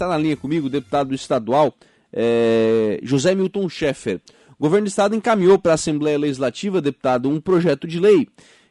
está na linha comigo, o deputado estadual é, José Milton Schaeffer. O governo do estado encaminhou para a Assembleia Legislativa, deputado, um projeto de lei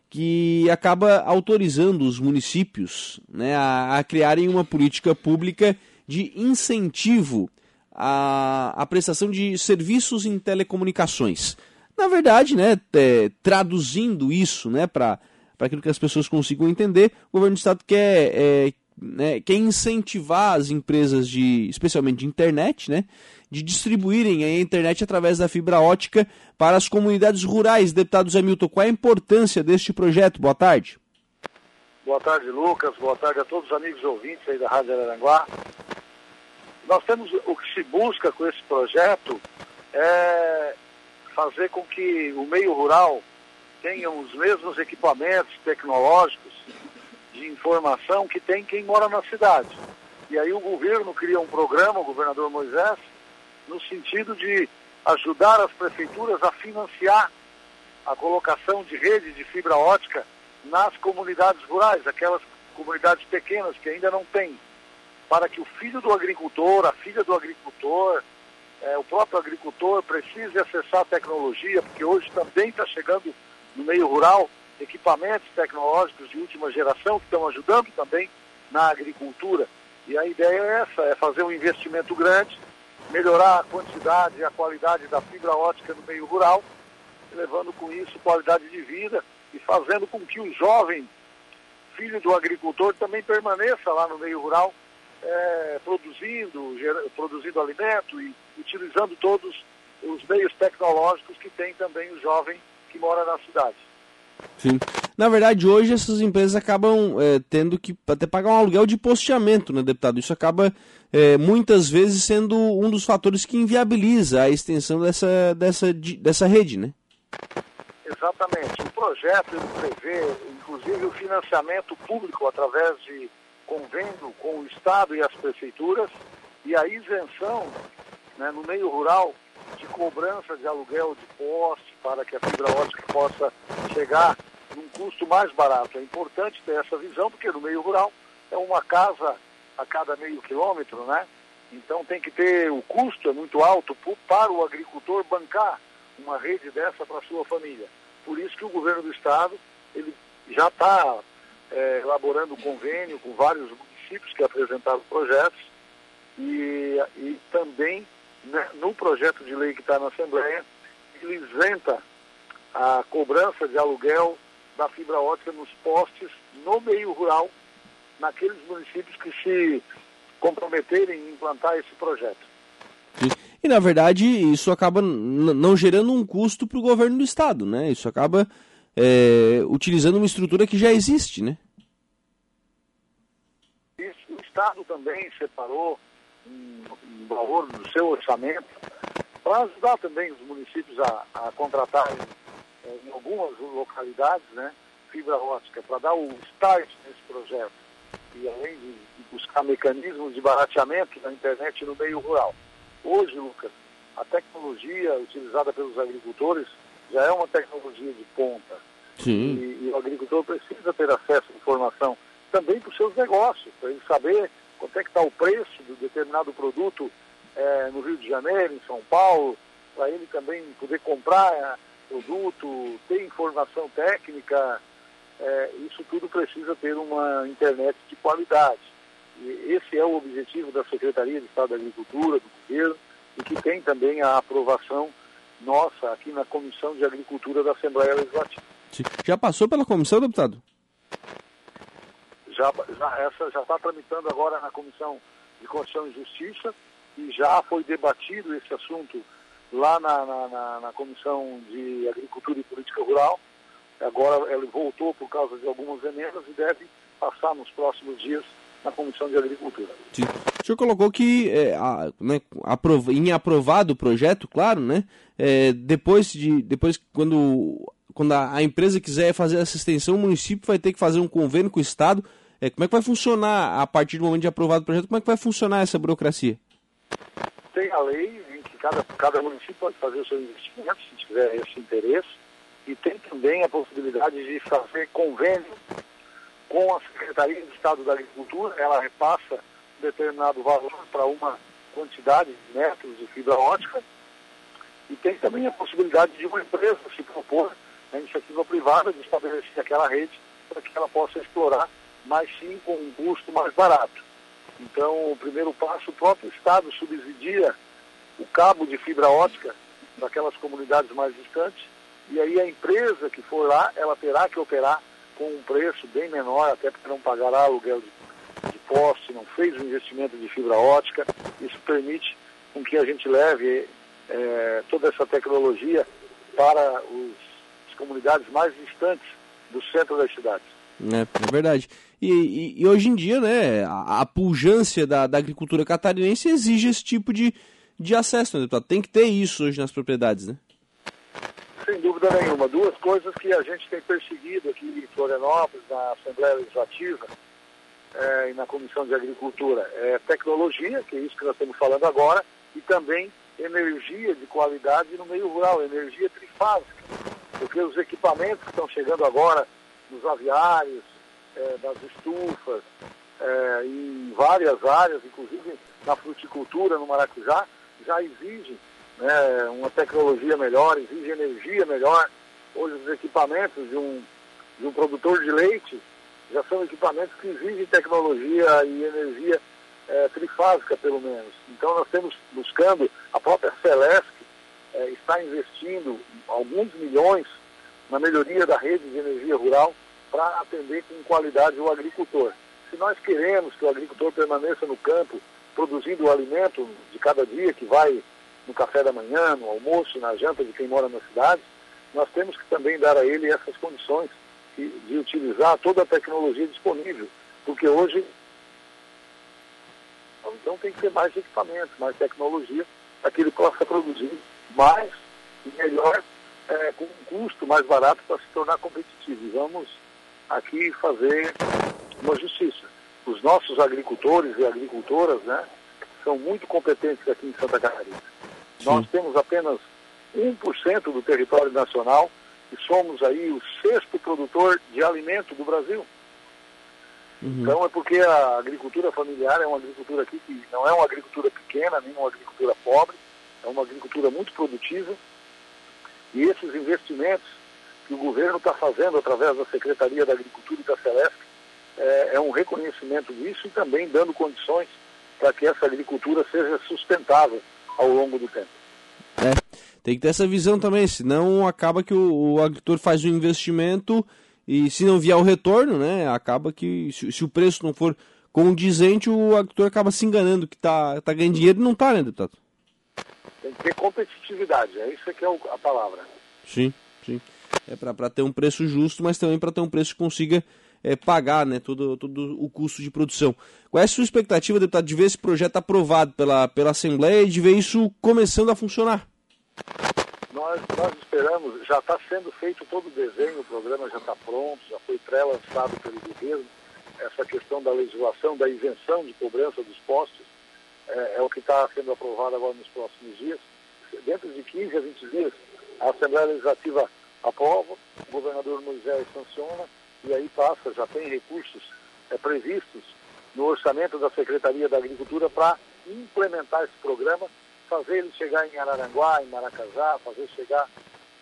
que acaba autorizando os municípios né, a, a criarem uma política pública de incentivo à, à prestação de serviços em telecomunicações. Na verdade, né, é, traduzindo isso né, para aquilo que as pessoas consigam entender, o governo do estado quer, é, né, quer incentivar as empresas, de, especialmente de internet, né, de distribuírem a internet através da fibra ótica para as comunidades rurais. Deputado Zé Milton, qual é a importância deste projeto? Boa tarde. Boa tarde, Lucas. Boa tarde a todos os amigos ouvintes aí da Rádio Araranguá. Nós temos o que se busca com esse projeto é fazer com que o meio rural tenha os mesmos equipamentos tecnológicos de informação que tem quem mora na cidade. E aí o governo cria um programa, o governador Moisés, no sentido de ajudar as prefeituras a financiar a colocação de rede de fibra ótica nas comunidades rurais, aquelas comunidades pequenas que ainda não têm, para que o filho do agricultor, a filha do agricultor, é, o próprio agricultor precise acessar a tecnologia, porque hoje também está chegando no meio rural equipamentos tecnológicos de última geração que estão ajudando também na agricultura. E a ideia é essa, é fazer um investimento grande melhorar a quantidade e a qualidade da fibra ótica no meio rural, levando com isso qualidade de vida e fazendo com que o jovem filho do agricultor também permaneça lá no meio rural, é, produzindo, produzindo alimento e utilizando todos os meios tecnológicos que tem também o jovem que mora na cidade. Sim. Na verdade, hoje essas empresas acabam é, tendo que até pagar um aluguel de posteamento, né, deputado? Isso acaba é, muitas vezes sendo um dos fatores que inviabiliza a extensão dessa, dessa, dessa rede, né? Exatamente. O projeto prevê, inclusive, o financiamento público através de convênio com o Estado e as prefeituras e a isenção né, no meio rural de cobrança de aluguel de poste para que a fibra ótica possa chegar num custo mais barato. É importante ter essa visão, porque no meio rural é uma casa a cada meio quilômetro, né? Então tem que ter, o custo é muito alto para o agricultor bancar uma rede dessa para sua família. Por isso que o governo do estado, ele já está é, elaborando convênio com vários municípios que apresentaram projetos e, e também no projeto de lei que está na Assembleia, ele isenta a cobrança de aluguel da fibra ótica nos postes no meio rural naqueles municípios que se comprometerem em implantar esse projeto. E na verdade isso acaba não gerando um custo para o governo do estado, né? Isso acaba é, utilizando uma estrutura que já existe, né? Isso, o estado também separou um, valor do seu orçamento para ajudar também os municípios a, a contratarem é, em algumas localidades, né? Fibra ótica, para dar o start nesse projeto e além de, de buscar mecanismos de barateamento da internet no meio rural. Hoje, Lucas, a tecnologia utilizada pelos agricultores já é uma tecnologia de ponta. Sim. E, e o agricultor precisa ter acesso à informação também para os seus negócios, para ele saber quanto é que está o preço de determinado produto é, no Rio de Janeiro, em São Paulo, para ele também poder comprar é, produto, ter informação técnica, é, isso tudo precisa ter uma internet de qualidade. E esse é o objetivo da Secretaria de Estado da Agricultura, do governo, e que tem também a aprovação nossa aqui na Comissão de Agricultura da Assembleia Legislativa. Já passou pela comissão, deputado? Já, já essa já está tramitando agora na Comissão de Constituição e Justiça e já foi debatido esse assunto lá na, na, na, na Comissão de Agricultura e Política Rural Agora ele voltou por causa de algumas emendas e deve passar nos próximos dias na Comissão de Agricultura. Sim. O senhor colocou que é, a, né, aprov, em aprovado o projeto, claro, né? É, depois de. Depois quando, quando a, a, empresa quiser fazer essa extensão, o município vai ter que fazer um convênio com o Estado. É, como é que vai funcionar a partir do momento de aprovado o projeto? Como é que vai funcionar essa burocracia? Tem a lei em que cada, cada município pode fazer o seu investimento, se tiver esse interesse e tem também a possibilidade de fazer convênio com a Secretaria de Estado da Agricultura, ela repassa determinado valor para uma quantidade de metros de fibra ótica e tem também a possibilidade de uma empresa se propor na iniciativa privada de estabelecer aquela rede para que ela possa explorar, mas sim com um custo mais barato. Então, o primeiro passo, o próprio Estado subsidia o cabo de fibra ótica daquelas comunidades mais distantes, e aí a empresa que for lá, ela terá que operar com um preço bem menor, até porque não pagará aluguel de, de poste, não fez o investimento de fibra ótica. Isso permite com que a gente leve é, toda essa tecnologia para os, as comunidades mais distantes do centro das cidades. É, é verdade. E, e, e, hoje em dia, né, a, a pujança da, da, agricultura catarinense exige esse tipo de, de acesso, né, deputado? Tem que ter isso hoje nas propriedades, né? Sem dúvida nenhuma. Duas coisas que a gente tem perseguido aqui em Florianópolis, na Assembleia Legislativa é, e na Comissão de Agricultura. É tecnologia, que é isso que nós estamos falando agora, e também energia de qualidade no meio rural, energia trifásica. Porque os equipamentos que estão chegando agora nos aviários, é, das estufas, é, em várias áreas, inclusive na fruticultura, no maracujá, já exigem né, uma tecnologia melhor, exige energia melhor. Hoje os equipamentos de um, de um produtor de leite já são equipamentos que exigem tecnologia e energia é, trifásica, pelo menos. Então, nós temos buscando, a própria Celesc é, está investindo alguns milhões na melhoria da rede de energia rural para atender com qualidade o agricultor. Se nós queremos que o agricultor permaneça no campo, produzindo o alimento de cada dia que vai no café da manhã, no almoço, na janta de quem mora na cidade, nós temos que também dar a ele essas condições de, utilizar toda a tecnologia disponível, porque hoje então tem que ter mais equipamentos, mais tecnologia, para que ele possa produzir mais e melhor, é, com um custo mais barato para se tornar competitivo. E vamos aqui fazer uma justiça. Os nossos agricultores e agricultoras né, são muito competentes aqui em Santa Catarina. Sim. Nós temos apenas 1% do território nacional e somos aí o sexto produtor de alimento do Brasil. Uhum. Então é porque a agricultura familiar é uma agricultura aqui que não é uma agricultura pequena, nem uma agricultura pobre, é uma agricultura muito produtiva. E esses investimentos que o governo está fazendo através da Secretaria da Agricultura e da Celeste é, é um reconhecimento disso e também dando condições para que essa agricultura seja sustentável ao longo do tempo. É, tem que ter essa visão também, senão acaba que o, o agricultor faz o investimento e se não vier o retorno, né, acaba que se, se o preço não for condizente, o agricultor acaba se enganando que está tá ganhando dinheiro e não está, né, deputado? Tem que ter competitividade, é isso que é a palavra. Sim, sim. É para ter um preço justo, mas também para ter um preço que consiga é, pagar né, todo, todo o custo de produção. Qual é a sua expectativa, deputado, de ver esse projeto aprovado pela, pela Assembleia e de ver isso começando a funcionar? nós, nós esperamos, já está sendo feito todo o desenho, o programa já está pronto, já foi pré-lançado pelo governo. Essa questão da legislação, da isenção de cobrança dos postos, é, é o que está sendo aprovado agora nos próximos dias. Dentro de 15 a 20 dias, a Assembleia Legislativa aprova, o governador Moisés sanciona, e aí passa, já tem recursos é, previstos no orçamento da Secretaria da Agricultura para implementar esse programa fazer ele chegar em Araranguá, em Maracajá, fazer chegar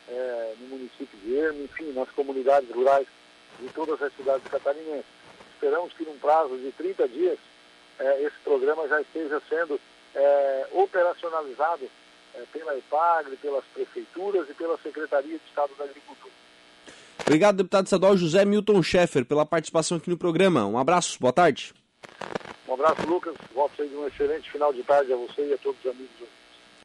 é, no município de Ermo, enfim, nas comunidades rurais de todas as cidades catarinenses. Esperamos que num prazo de 30 dias é, esse programa já esteja sendo é, operacionalizado é, pela EPAGRE, pelas prefeituras e pela Secretaria de Estado da Agricultura. Obrigado, deputado estadual José Milton Schaeffer, pela participação aqui no programa. Um abraço, boa tarde. Um abraço, Lucas. Voto de um excelente final de tarde a você e a todos os amigos.